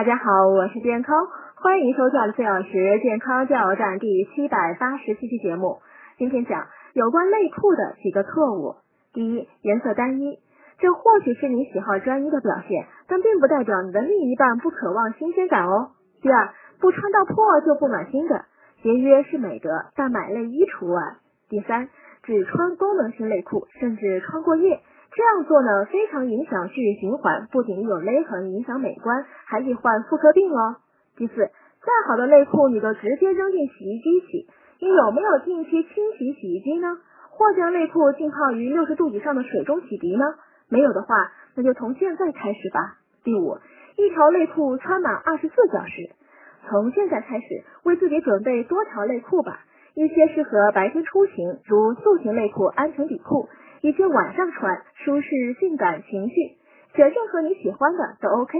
大家好，我是健康，欢迎收看四小时健康加油站第七百八十七期节目。今天讲有关内裤的几个错误。第一，颜色单一，这或许是你喜好专一的表现，但并不代表你的另一半不渴望新鲜感哦。第二，不穿到破就不买新的，节约是美德，但买内衣除外。第三，只穿功能性内裤，甚至穿过夜。这样做呢，非常影响血液循环，不仅有勒痕影响美观，还易患妇科病哦。第四，再好的内裤你都直接扔进洗衣机洗，你有没有定期清洗洗衣机呢？或将内裤浸泡于六十度以上的水中洗涤呢？没有的话，那就从现在开始吧。第五，一条内裤穿满二十四小时，从现在开始为自己准备多条内裤吧。一些适合白天出行，如塑形内裤、安全底裤。一些晚上穿，舒适、性感、情趣，选任何你喜欢的都 OK。